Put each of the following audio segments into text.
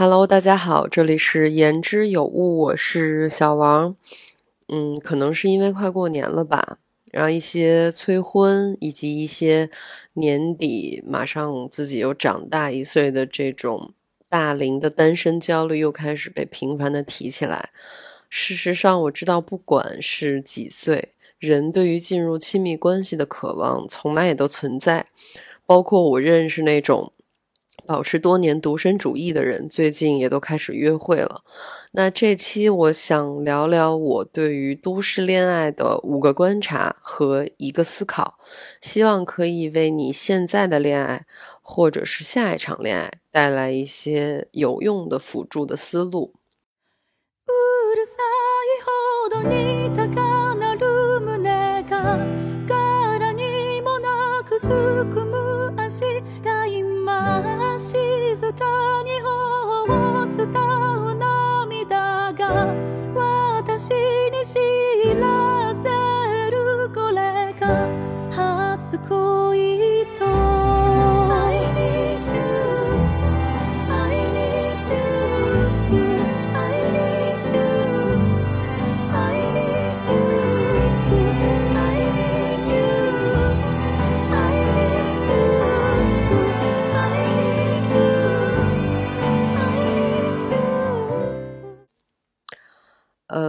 Hello，大家好，这里是言之有物，我是小王。嗯，可能是因为快过年了吧，然后一些催婚以及一些年底马上自己又长大一岁的这种大龄的单身焦虑又开始被频繁的提起来。事实上，我知道，不管是几岁，人对于进入亲密关系的渴望从来也都存在，包括我认识那种。保持多年独身主义的人，最近也都开始约会了。那这期我想聊聊我对于都市恋爱的五个观察和一个思考，希望可以为你现在的恋爱或者是下一场恋爱带来一些有用的辅助的思路。静かに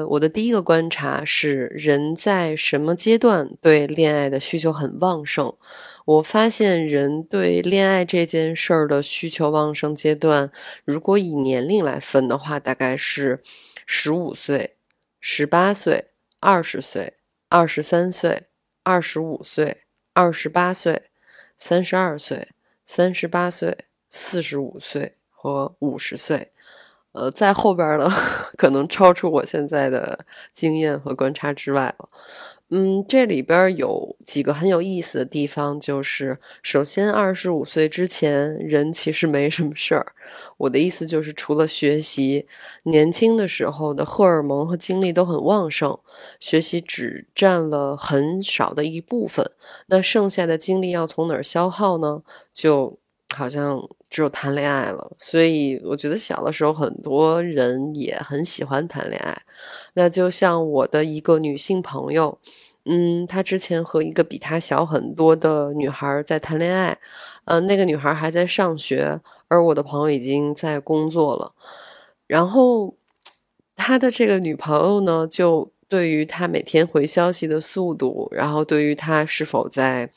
我的第一个观察是，人在什么阶段对恋爱的需求很旺盛？我发现，人对恋爱这件事儿的需求旺盛阶段，如果以年龄来分的话，大概是十五岁、十八岁、二十岁、二十三岁、二十五岁、二十八岁、三十二岁、三十八岁、四十五岁和五十岁。呃，在后边呢，可能超出我现在的经验和观察之外了。嗯，这里边有几个很有意思的地方，就是首先，二十五岁之前，人其实没什么事儿。我的意思就是，除了学习，年轻的时候的荷尔蒙和精力都很旺盛，学习只占了很少的一部分。那剩下的精力要从哪儿消耗呢？就好像。只有谈恋爱了，所以我觉得小的时候很多人也很喜欢谈恋爱。那就像我的一个女性朋友，嗯，她之前和一个比她小很多的女孩在谈恋爱，嗯，那个女孩还在上学，而我的朋友已经在工作了。然后他的这个女朋友呢，就。对于他每天回消息的速度，然后对于他是否在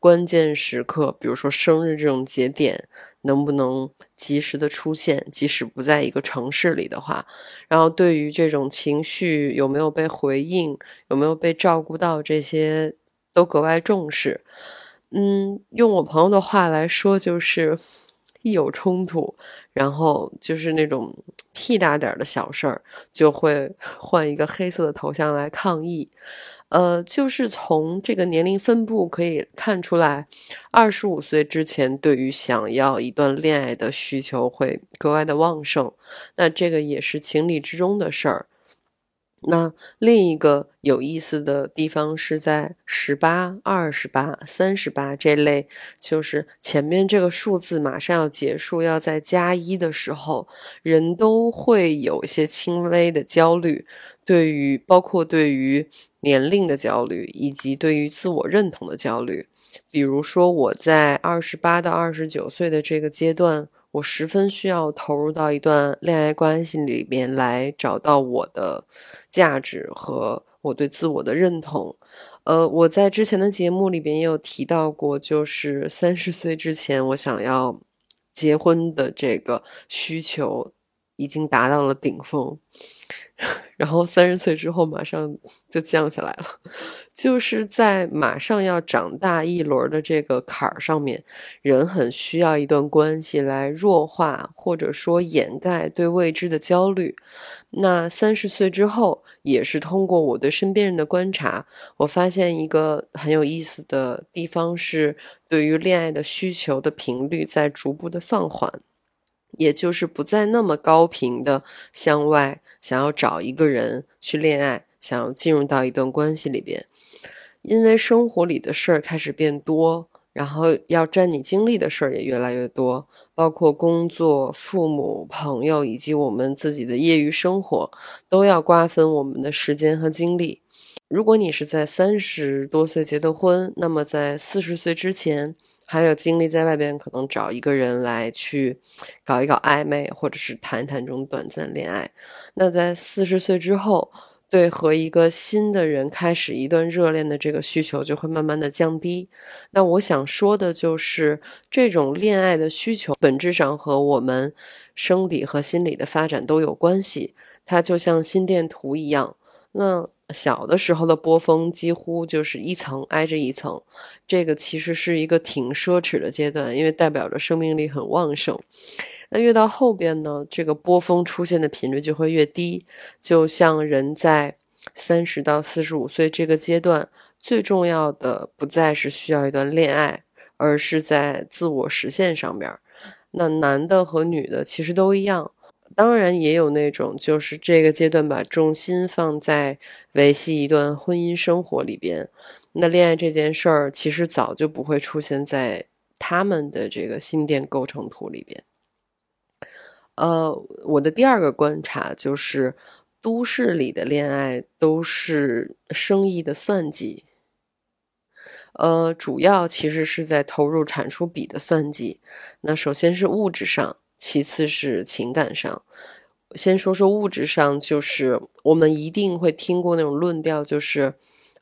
关键时刻，比如说生日这种节点，能不能及时的出现，即使不在一个城市里的话，然后对于这种情绪有没有被回应，有没有被照顾到，这些都格外重视。嗯，用我朋友的话来说，就是一有冲突，然后就是那种。屁大点的小事儿就会 换一个黑色的头像来抗议，呃，就是从这个年龄分布可以看出来，二十五岁之前对于想要一段恋爱的需求会格外的旺盛，那这个也是情理之中的事儿。那另一个有意思的地方是在十八、二十八、三十八这类，就是前面这个数字马上要结束，要在加一的时候，人都会有一些轻微的焦虑，对于包括对于年龄的焦虑，以及对于自我认同的焦虑。比如说我在二十八到二十九岁的这个阶段。我十分需要投入到一段恋爱关系里面来，找到我的价值和我对自我的认同。呃，我在之前的节目里边也有提到过，就是三十岁之前我想要结婚的这个需求已经达到了顶峰。然后三十岁之后马上就降下来了，就是在马上要长大一轮的这个坎儿上面，人很需要一段关系来弱化或者说掩盖对未知的焦虑。那三十岁之后，也是通过我对身边人的观察，我发现一个很有意思的地方是，对于恋爱的需求的频率在逐步的放缓。也就是不再那么高频的向外想要找一个人去恋爱，想要进入到一段关系里边，因为生活里的事儿开始变多，然后要占你精力的事儿也越来越多，包括工作、父母、朋友以及我们自己的业余生活，都要瓜分我们的时间和精力。如果你是在三十多岁结的婚，那么在四十岁之前。还有精力在外边，可能找一个人来去搞一搞暧昧，或者是谈一谈这种短暂恋爱。那在四十岁之后，对和一个新的人开始一段热恋的这个需求就会慢慢的降低。那我想说的就是，这种恋爱的需求本质上和我们生理和心理的发展都有关系，它就像心电图一样。那小的时候的波峰几乎就是一层挨着一层，这个其实是一个挺奢侈的阶段，因为代表着生命力很旺盛。那越到后边呢，这个波峰出现的频率就会越低。就像人在三十到四十五岁这个阶段，最重要的不再是需要一段恋爱，而是在自我实现上边。那男的和女的其实都一样。当然也有那种，就是这个阶段把重心放在维系一段婚姻生活里边，那恋爱这件事儿其实早就不会出现在他们的这个心电构成图里边。呃，我的第二个观察就是，都市里的恋爱都是生意的算计，呃，主要其实是在投入产出比的算计。那首先是物质上。其次是情感上，先说说物质上，就是我们一定会听过那种论调，就是，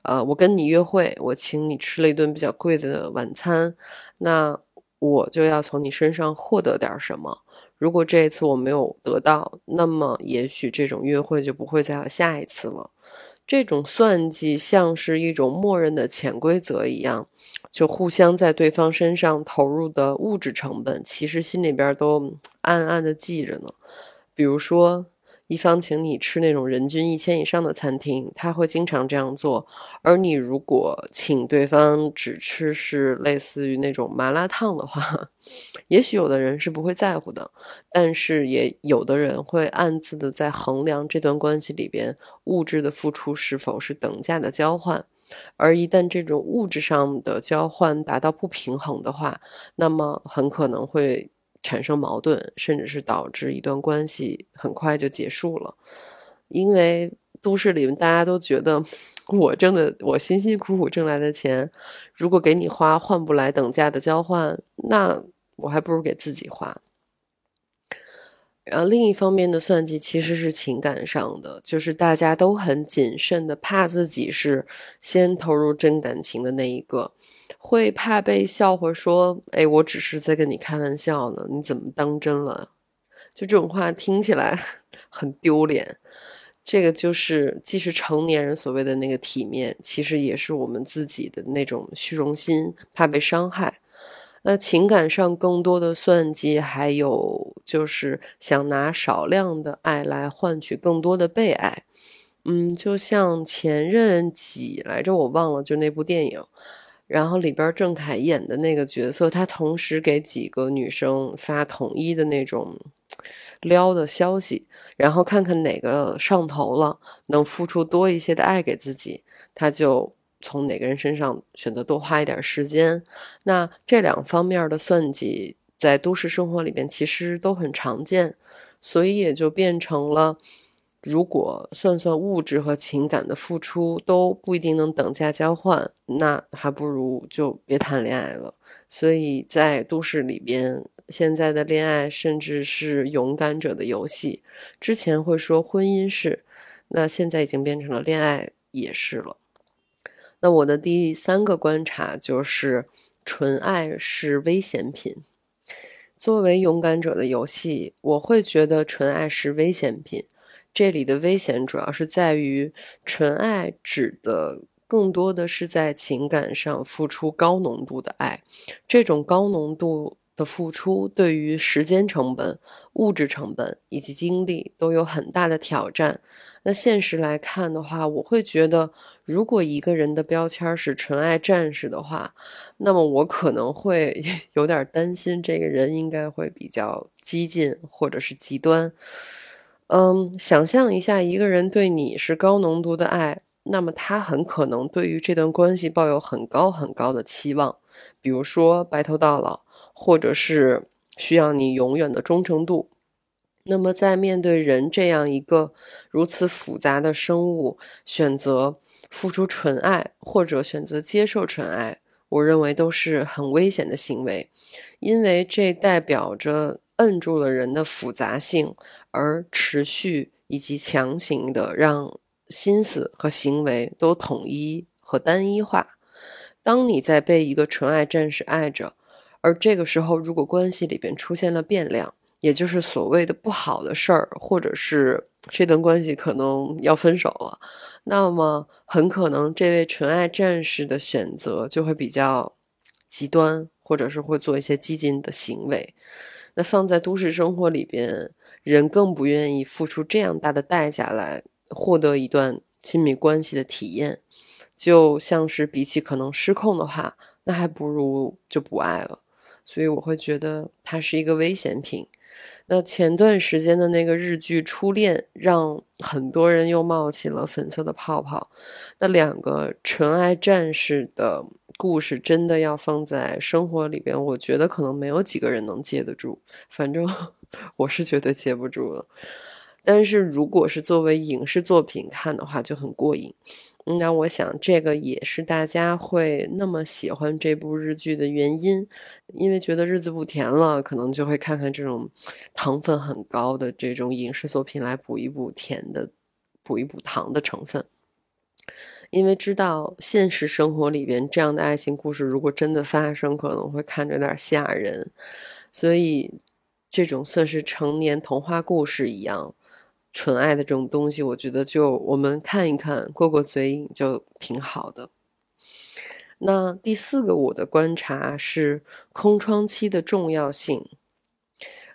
呃，我跟你约会，我请你吃了一顿比较贵的晚餐，那我就要从你身上获得点什么。如果这一次我没有得到，那么也许这种约会就不会再有下一次了。这种算计像是一种默认的潜规则一样。就互相在对方身上投入的物质成本，其实心里边都暗暗的记着呢。比如说，一方请你吃那种人均一千以上的餐厅，他会经常这样做；而你如果请对方只吃是类似于那种麻辣烫的话，也许有的人是不会在乎的，但是也有的人会暗自的在衡量这段关系里边物质的付出是否是等价的交换。而一旦这种物质上的交换达到不平衡的话，那么很可能会产生矛盾，甚至是导致一段关系很快就结束了。因为都市里面大家都觉得，我挣的我辛辛苦苦挣来的钱，如果给你花换不来等价的交换，那我还不如给自己花。然后另一方面的算计其实是情感上的，就是大家都很谨慎的，怕自己是先投入真感情的那一个，会怕被笑话说：“哎，我只是在跟你开玩笑呢，你怎么当真了？”就这种话听起来 很丢脸。这个就是既是成年人所谓的那个体面，其实也是我们自己的那种虚荣心，怕被伤害。那情感上更多的算计，还有就是想拿少量的爱来换取更多的被爱。嗯，就像前任几来着，我忘了，就那部电影，然后里边郑恺演的那个角色，他同时给几个女生发统一的那种撩的消息，然后看看哪个上头了，能付出多一些的爱给自己，他就。从哪个人身上选择多花一点时间，那这两方面的算计在都市生活里边其实都很常见，所以也就变成了，如果算算物质和情感的付出都不一定能等价交换，那还不如就别谈恋爱了。所以在都市里边，现在的恋爱甚至是勇敢者的游戏，之前会说婚姻是，那现在已经变成了恋爱也是了。那我的第三个观察就是，纯爱是危险品。作为勇敢者的游戏，我会觉得纯爱是危险品。这里的危险主要是在于，纯爱指的更多的是在情感上付出高浓度的爱，这种高浓度的付出对于时间成本、物质成本以及精力都有很大的挑战。那现实来看的话，我会觉得，如果一个人的标签是纯爱战士的话，那么我可能会 有点担心，这个人应该会比较激进或者是极端。嗯，想象一下，一个人对你是高浓度的爱，那么他很可能对于这段关系抱有很高很高的期望。比如说白头到老，或者是需要你永远的忠诚度。那么，在面对人这样一个如此复杂的生物，选择付出纯爱或者选择接受纯爱，我认为都是很危险的行为，因为这代表着摁住了人的复杂性，而持续以及强行的让心思和行为都统一和单一化。当你在被一个纯爱战士爱着，而这个时候如果关系里边出现了变量，也就是所谓的不好的事儿，或者是这段关系可能要分手了，那么很可能这位纯爱战士的选择就会比较极端，或者是会做一些激进的行为。那放在都市生活里边，人更不愿意付出这样大的代价来获得一段亲密关系的体验，就像是比起可能失控的话，那还不如就不爱了。所以我会觉得它是一个危险品。那前段时间的那个日剧《初恋》，让很多人又冒起了粉色的泡泡。那两个纯爱战士的故事，真的要放在生活里边，我觉得可能没有几个人能接得住。反正 我是觉得接不住了。但是如果是作为影视作品看的话，就很过瘾。那我想，这个也是大家会那么喜欢这部日剧的原因，因为觉得日子不甜了，可能就会看看这种糖分很高的这种影视作品来补一补甜的、补一补糖的成分。因为知道现实生活里边这样的爱情故事，如果真的发生，可能会看着有点吓人，所以这种算是成年童话故事一样。纯爱的这种东西，我觉得就我们看一看，过过嘴瘾就挺好的。那第四个我的观察是空窗期的重要性。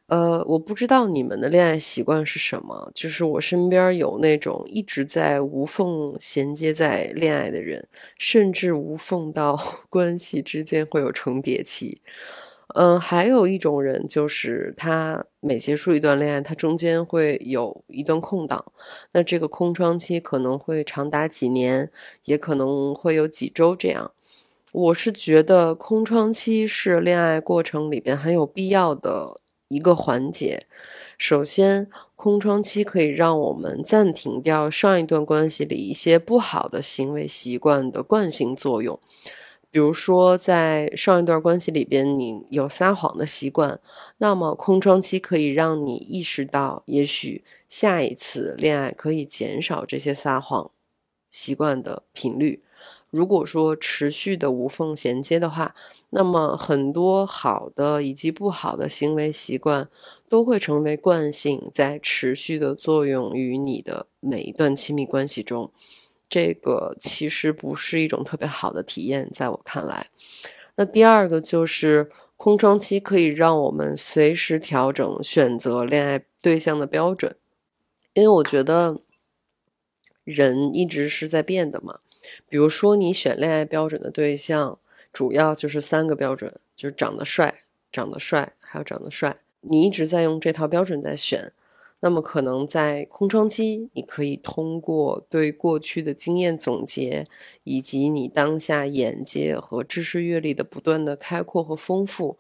呃，我不知道你们的恋爱习惯是什么，就是我身边有那种一直在无缝衔接在恋爱的人，甚至无缝到 关系之间会有重叠期。嗯，还有一种人，就是他每结束一段恋爱，他中间会有一段空档，那这个空窗期可能会长达几年，也可能会有几周这样。我是觉得空窗期是恋爱过程里边很有必要的一个环节。首先，空窗期可以让我们暂停掉上一段关系里一些不好的行为习惯的惯性作用。比如说，在上一段关系里边，你有撒谎的习惯，那么空窗期可以让你意识到，也许下一次恋爱可以减少这些撒谎习惯的频率。如果说持续的无缝衔接的话，那么很多好的以及不好的行为习惯都会成为惯性，在持续的作用于你的每一段亲密关系中。这个其实不是一种特别好的体验，在我看来。那第二个就是空窗期可以让我们随时调整选择恋爱对象的标准，因为我觉得人一直是在变的嘛。比如说，你选恋爱标准的对象，主要就是三个标准，就是长得帅、长得帅，还有长得帅。你一直在用这套标准在选。那么，可能在空窗期，你可以通过对过去的经验总结，以及你当下眼界和知识阅历的不断的开阔和丰富，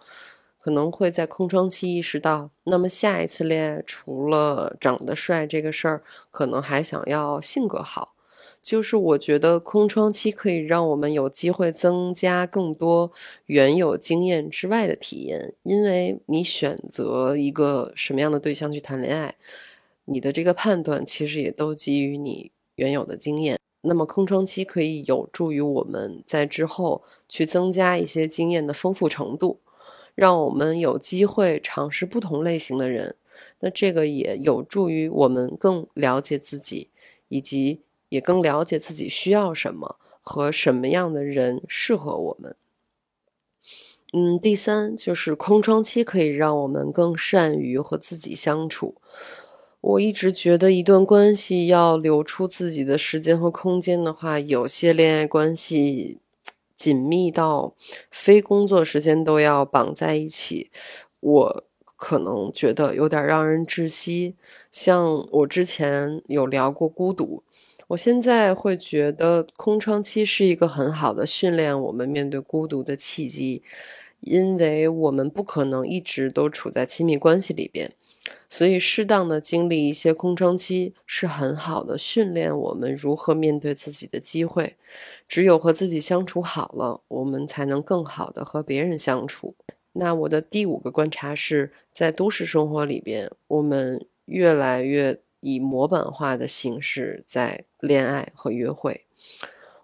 可能会在空窗期意识到，那么下一次恋爱除了长得帅这个事儿，可能还想要性格好。就是我觉得空窗期可以让我们有机会增加更多原有经验之外的体验，因为你选择一个什么样的对象去谈恋爱，你的这个判断其实也都基于你原有的经验。那么空窗期可以有助于我们在之后去增加一些经验的丰富程度，让我们有机会尝试不同类型的人。那这个也有助于我们更了解自己，以及。也更了解自己需要什么和什么样的人适合我们。嗯，第三就是空窗期可以让我们更善于和自己相处。我一直觉得，一段关系要留出自己的时间和空间的话，有些恋爱关系紧密到非工作时间都要绑在一起，我可能觉得有点让人窒息。像我之前有聊过孤独。我现在会觉得空窗期是一个很好的训练我们面对孤独的契机，因为我们不可能一直都处在亲密关系里边，所以适当的经历一些空窗期是很好的训练我们如何面对自己的机会。只有和自己相处好了，我们才能更好的和别人相处。那我的第五个观察是在都市生活里边，我们越来越。以模板化的形式在恋爱和约会，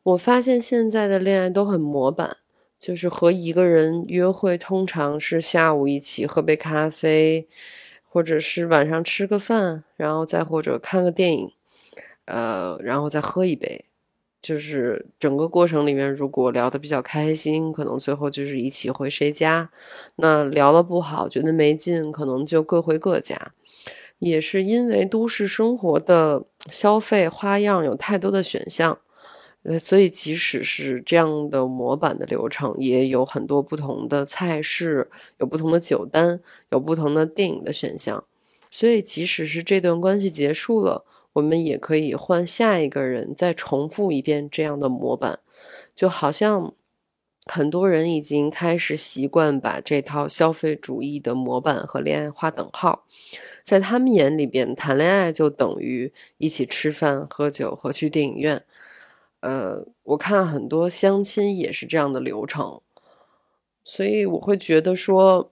我发现现在的恋爱都很模板，就是和一个人约会，通常是下午一起喝杯咖啡，或者是晚上吃个饭，然后再或者看个电影，呃，然后再喝一杯，就是整个过程里面，如果聊得比较开心，可能最后就是一起回谁家；那聊得不好，觉得没劲，可能就各回各家。也是因为都市生活的消费花样有太多的选项，呃，所以即使是这样的模板的流程，也有很多不同的菜式，有不同的酒单，有不同的电影的选项。所以即使是这段关系结束了，我们也可以换下一个人，再重复一遍这样的模板，就好像很多人已经开始习惯把这套消费主义的模板和恋爱划等号。在他们眼里边，谈恋爱就等于一起吃饭、喝酒和去电影院。呃，我看很多相亲也是这样的流程，所以我会觉得说，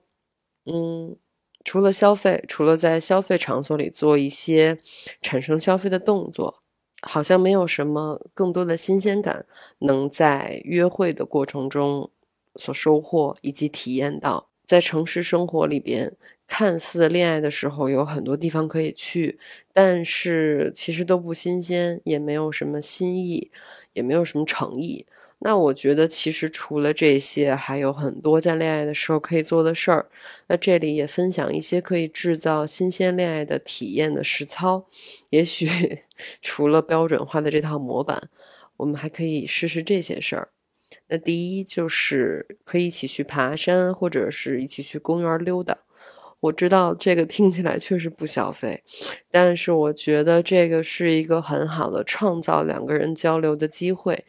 嗯，除了消费，除了在消费场所里做一些产生消费的动作，好像没有什么更多的新鲜感能在约会的过程中所收获以及体验到。在城市生活里边。看似恋爱的时候有很多地方可以去，但是其实都不新鲜，也没有什么新意，也没有什么诚意。那我觉得其实除了这些，还有很多在恋爱的时候可以做的事儿。那这里也分享一些可以制造新鲜恋爱的体验的实操。也许 除了标准化的这套模板，我们还可以试试这些事儿。那第一就是可以一起去爬山，或者是一起去公园溜达。我知道这个听起来确实不消费，但是我觉得这个是一个很好的创造两个人交流的机会，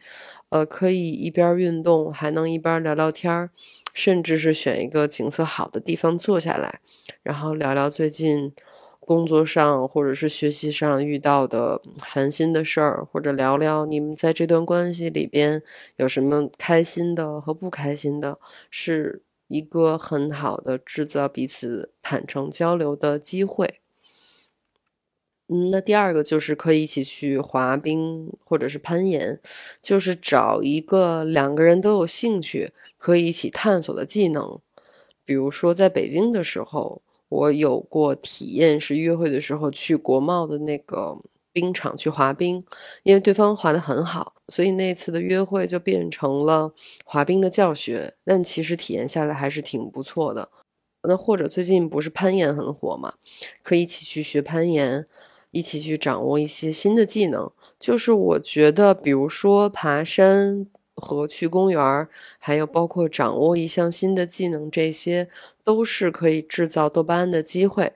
呃，可以一边运动还能一边聊聊天儿，甚至是选一个景色好的地方坐下来，然后聊聊最近工作上或者是学习上遇到的烦心的事儿，或者聊聊你们在这段关系里边有什么开心的和不开心的，是。一个很好的制造彼此坦诚交流的机会。嗯，那第二个就是可以一起去滑冰或者是攀岩，就是找一个两个人都有兴趣可以一起探索的技能。比如说，在北京的时候，我有过体验是约会的时候去国贸的那个。冰场去滑冰，因为对方滑得很好，所以那次的约会就变成了滑冰的教学。但其实体验下来还是挺不错的。那或者最近不是攀岩很火嘛，可以一起去学攀岩，一起去掌握一些新的技能。就是我觉得，比如说爬山和去公园，还有包括掌握一项新的技能，这些都是可以制造多巴胺的机会。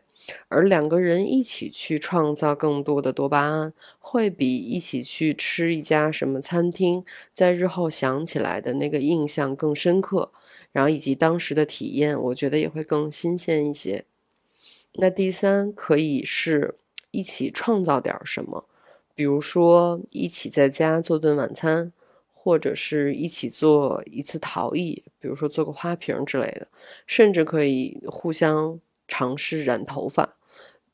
而两个人一起去创造更多的多巴胺，会比一起去吃一家什么餐厅，在日后想起来的那个印象更深刻，然后以及当时的体验，我觉得也会更新鲜一些。那第三，可以是一起创造点什么，比如说一起在家做顿晚餐，或者是一起做一次陶艺，比如说做个花瓶之类的，甚至可以互相。尝试染头发，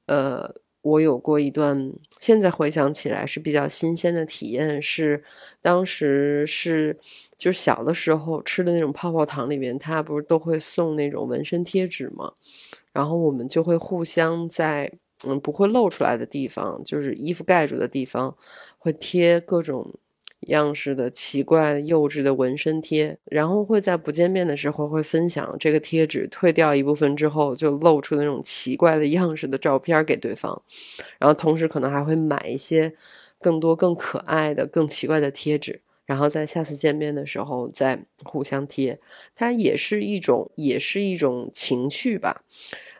呃，我有过一段，现在回想起来是比较新鲜的体验，是当时是就是小的时候吃的那种泡泡糖里面，它不是都会送那种纹身贴纸吗？然后我们就会互相在嗯不会露出来的地方，就是衣服盖住的地方，会贴各种。样式的奇怪幼稚的纹身贴，然后会在不见面的时候会分享这个贴纸，退掉一部分之后就露出那种奇怪的样式的照片给对方，然后同时可能还会买一些更多更可爱的、更奇怪的贴纸，然后在下次见面的时候再互相贴，它也是一种，也是一种情趣吧。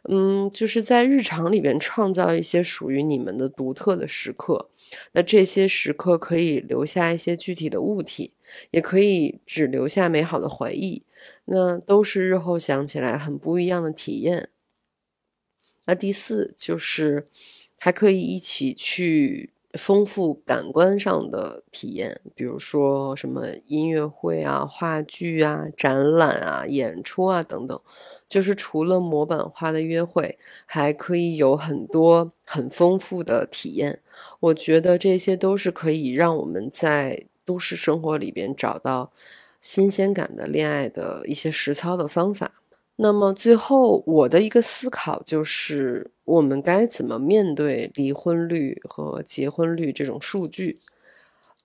嗯，就是在日常里边创造一些属于你们的独特的时刻。那这些时刻可以留下一些具体的物体，也可以只留下美好的回忆。那都是日后想起来很不一样的体验。那第四就是还可以一起去。丰富感官上的体验，比如说什么音乐会啊、话剧啊、展览啊、演出啊等等，就是除了模板化的约会，还可以有很多很丰富的体验。我觉得这些都是可以让我们在都市生活里边找到新鲜感的恋爱的一些实操的方法。那么最后，我的一个思考就是，我们该怎么面对离婚率和结婚率这种数据？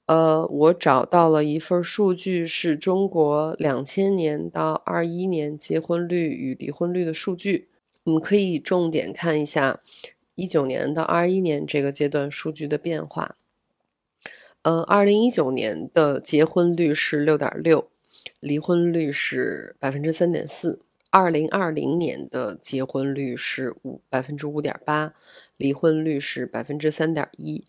呃，我找到了一份数据，是中国两千年到二一年结婚率与离婚率的数据。我们可以重点看一下一九年到二一年这个阶段数据的变化。呃，二零一九年的结婚率是六点六，离婚率是百分之三点四。二零二零年的结婚率是五百分之五点八，离婚率是百分之三点一，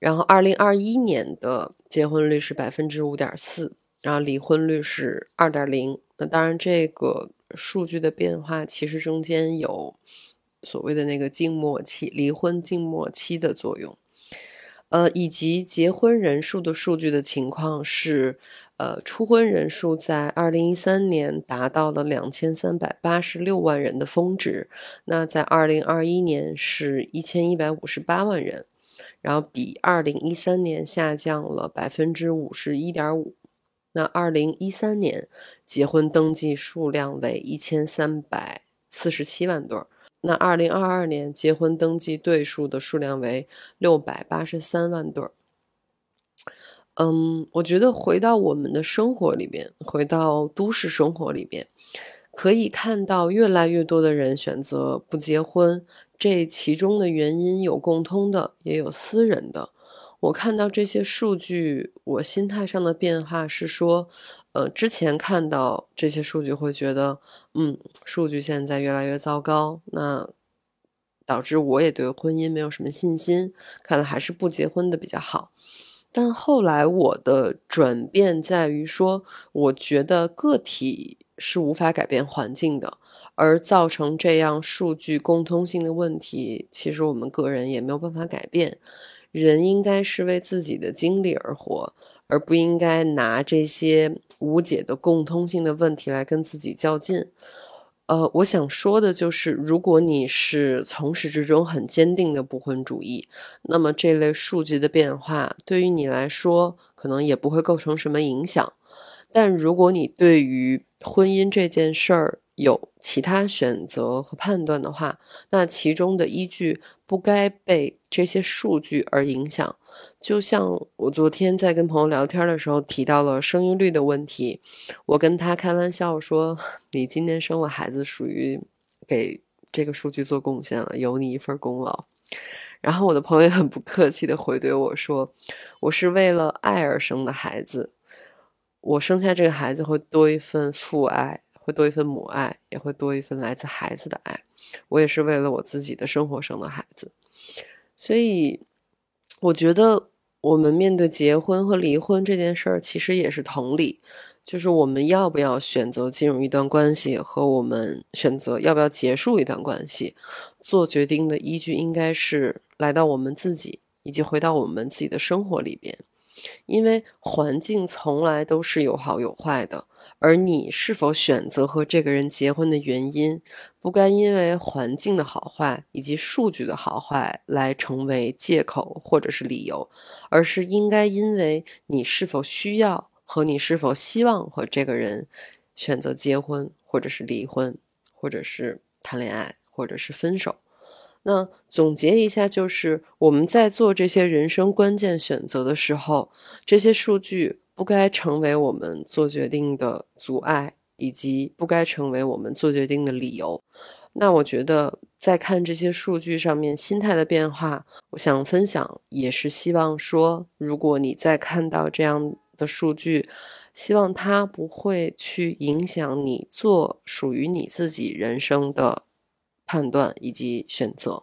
然后二零二一年的结婚率是百分之五点四，然后离婚率是二点零。那当然，这个数据的变化其实中间有所谓的那个静默期，离婚静默期的作用。呃，以及结婚人数的数据的情况是，呃，初婚人数在二零一三年达到了两千三百八十六万人的峰值，那在二零二一年是一千一百五十八万人，然后比二零一三年下降了百分之五十一点五。那二零一三年结婚登记数量为一千三百四十七万对儿。那二零二二年结婚登记对数的数量为六百八十三万对儿。嗯，我觉得回到我们的生活里边，回到都市生活里边，可以看到越来越多的人选择不结婚。这其中的原因有共通的，也有私人的。我看到这些数据，我心态上的变化是说。呃，之前看到这些数据会觉得，嗯，数据现在越来越糟糕，那导致我也对婚姻没有什么信心，看来还是不结婚的比较好。但后来我的转变在于说，我觉得个体是无法改变环境的，而造成这样数据共通性的问题，其实我们个人也没有办法改变。人应该是为自己的经历而活，而不应该拿这些。无解的共通性的问题来跟自己较劲，呃，我想说的就是，如果你是从始至终很坚定的不婚主义，那么这类数据的变化对于你来说可能也不会构成什么影响。但如果你对于婚姻这件事儿有其他选择和判断的话，那其中的依据不该被这些数据而影响。就像我昨天在跟朋友聊天的时候提到了生育率的问题，我跟他开玩笑说：“ 你今年生了孩子，属于给这个数据做贡献了，有你一份功劳。”然后我的朋友也很不客气的回怼我说：“我是为了爱而生的孩子，我生下这个孩子会多一份父爱，会多一份母爱，也会多一份来自孩子的爱。我也是为了我自己的生活生的孩子，所以。”我觉得我们面对结婚和离婚这件事儿，其实也是同理，就是我们要不要选择进入一段关系，和我们选择要不要结束一段关系，做决定的依据应该是来到我们自己，以及回到我们自己的生活里边。因为环境从来都是有好有坏的，而你是否选择和这个人结婚的原因，不该因为环境的好坏以及数据的好坏来成为借口或者是理由，而是应该因为你是否需要和你是否希望和这个人选择结婚，或者是离婚，或者是谈恋爱，或者是分手。那总结一下，就是我们在做这些人生关键选择的时候，这些数据不该成为我们做决定的阻碍，以及不该成为我们做决定的理由。那我觉得，在看这些数据上面心态的变化，我想分享，也是希望说，如果你在看到这样的数据，希望它不会去影响你做属于你自己人生的。判断以及选择。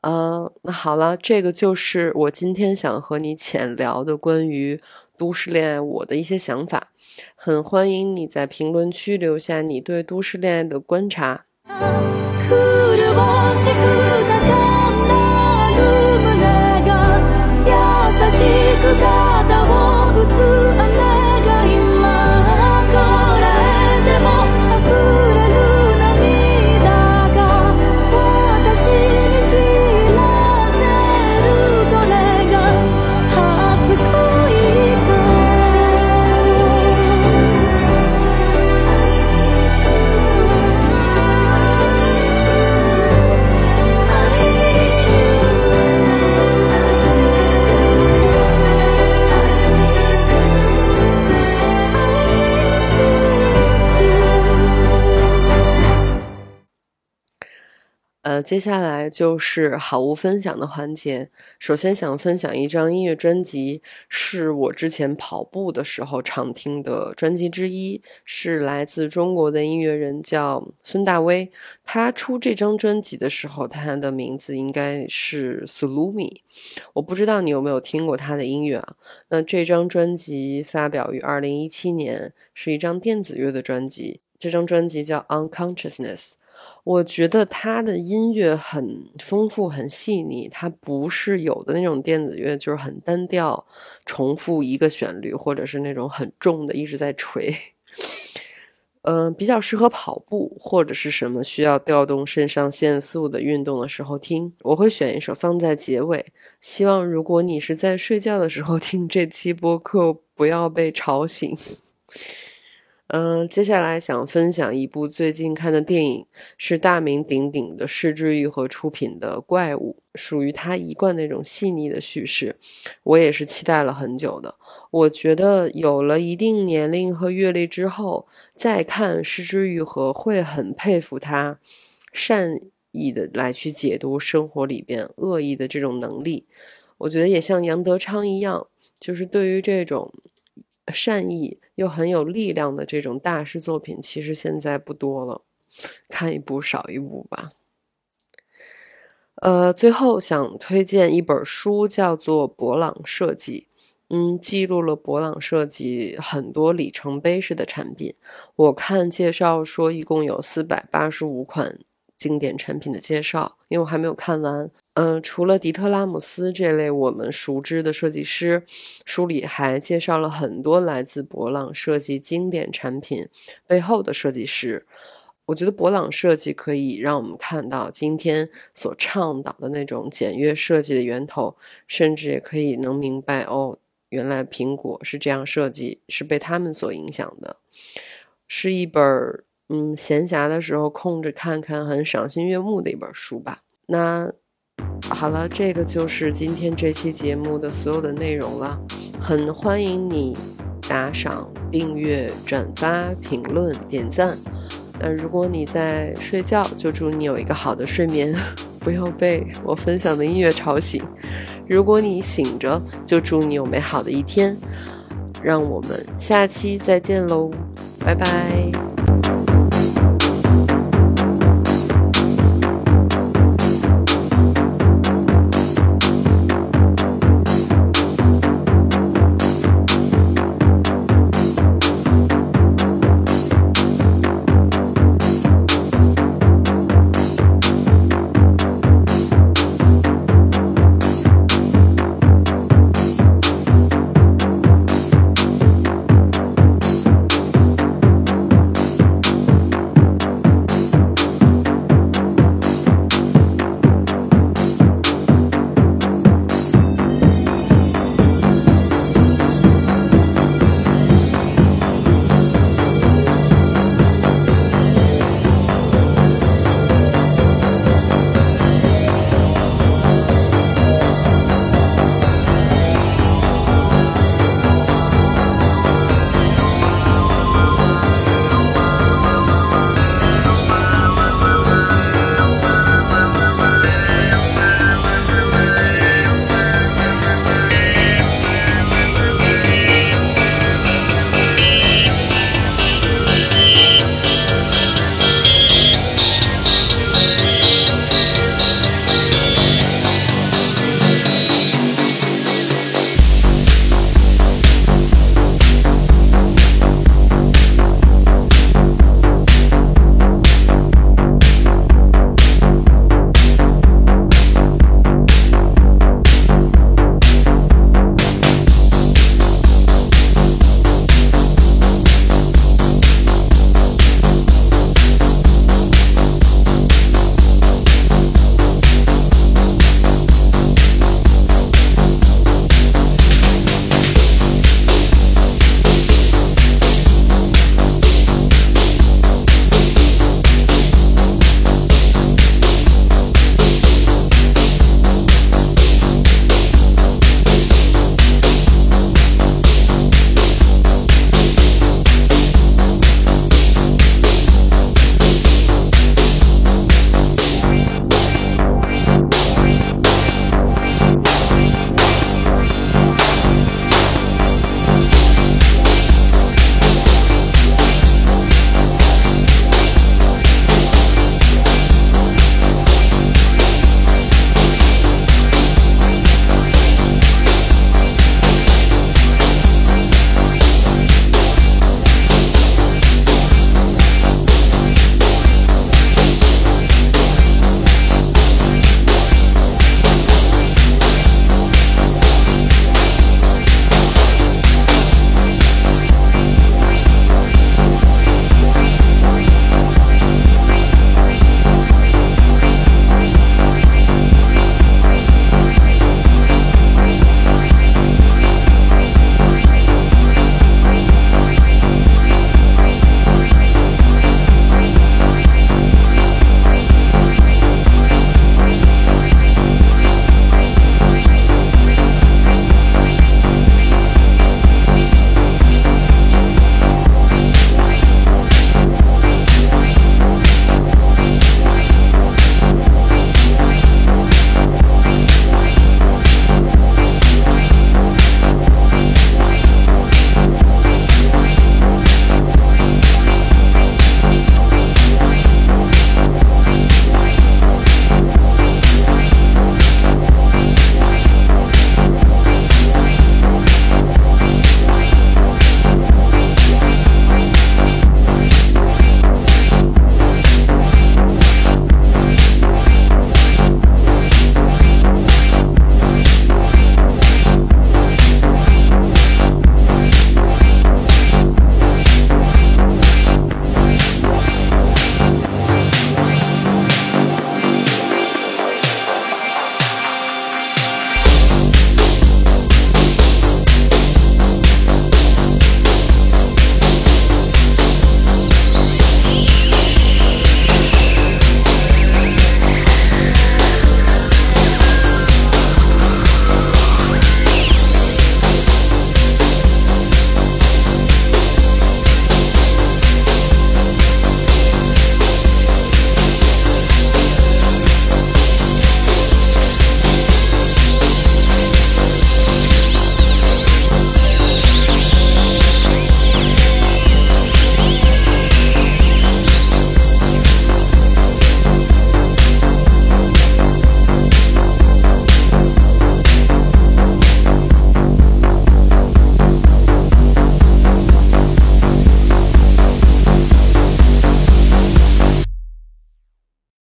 呃，那好了，这个就是我今天想和你浅聊的关于都市恋爱我的一些想法。很欢迎你在评论区留下你对都市恋爱的观察。接下来就是好物分享的环节。首先想分享一张音乐专辑，是我之前跑步的时候常听的专辑之一，是来自中国的音乐人叫孙大威。他出这张专辑的时候，他的名字应该是 Sulumi。我不知道你有没有听过他的音乐啊？那这张专辑发表于二零一七年，是一张电子乐的专辑。这张专辑叫 Unconsciousness。我觉得他的音乐很丰富、很细腻，它不是有的那种电子乐，就是很单调、重复一个旋律，或者是那种很重的一直在锤。嗯，比较适合跑步或者是什么需要调动肾上腺素的运动的时候听。我会选一首放在结尾，希望如果你是在睡觉的时候听这期播客，不要被吵醒。嗯，接下来想分享一部最近看的电影，是大名鼎鼎的失之愈和出品的《怪物》，属于他一贯那种细腻的叙事，我也是期待了很久的。我觉得有了一定年龄和阅历之后，再看失之愈和会很佩服他善意的来去解读生活里边恶意的这种能力。我觉得也像杨德昌一样，就是对于这种。善意又很有力量的这种大师作品，其实现在不多了，看一部少一部吧。呃，最后想推荐一本书，叫做《博朗设计》，嗯，记录了博朗设计很多里程碑式的产品。我看介绍说，一共有四百八十五款经典产品的介绍，因为我还没有看完。嗯，除了迪特拉姆斯这类我们熟知的设计师，书里还介绍了很多来自博朗设计经典产品背后的设计师。我觉得博朗设计可以让我们看到今天所倡导的那种简约设计的源头，甚至也可以能明白哦，原来苹果是这样设计，是被他们所影响的。是一本嗯，闲暇的时候空着看看很赏心悦目的一本书吧。那。好了，这个就是今天这期节目的所有的内容了。很欢迎你打赏、订阅、转发、评论、点赞。那如果你在睡觉，就祝你有一个好的睡眠，不要被我分享的音乐吵醒。如果你醒着，就祝你有美好的一天。让我们下期再见喽，拜拜。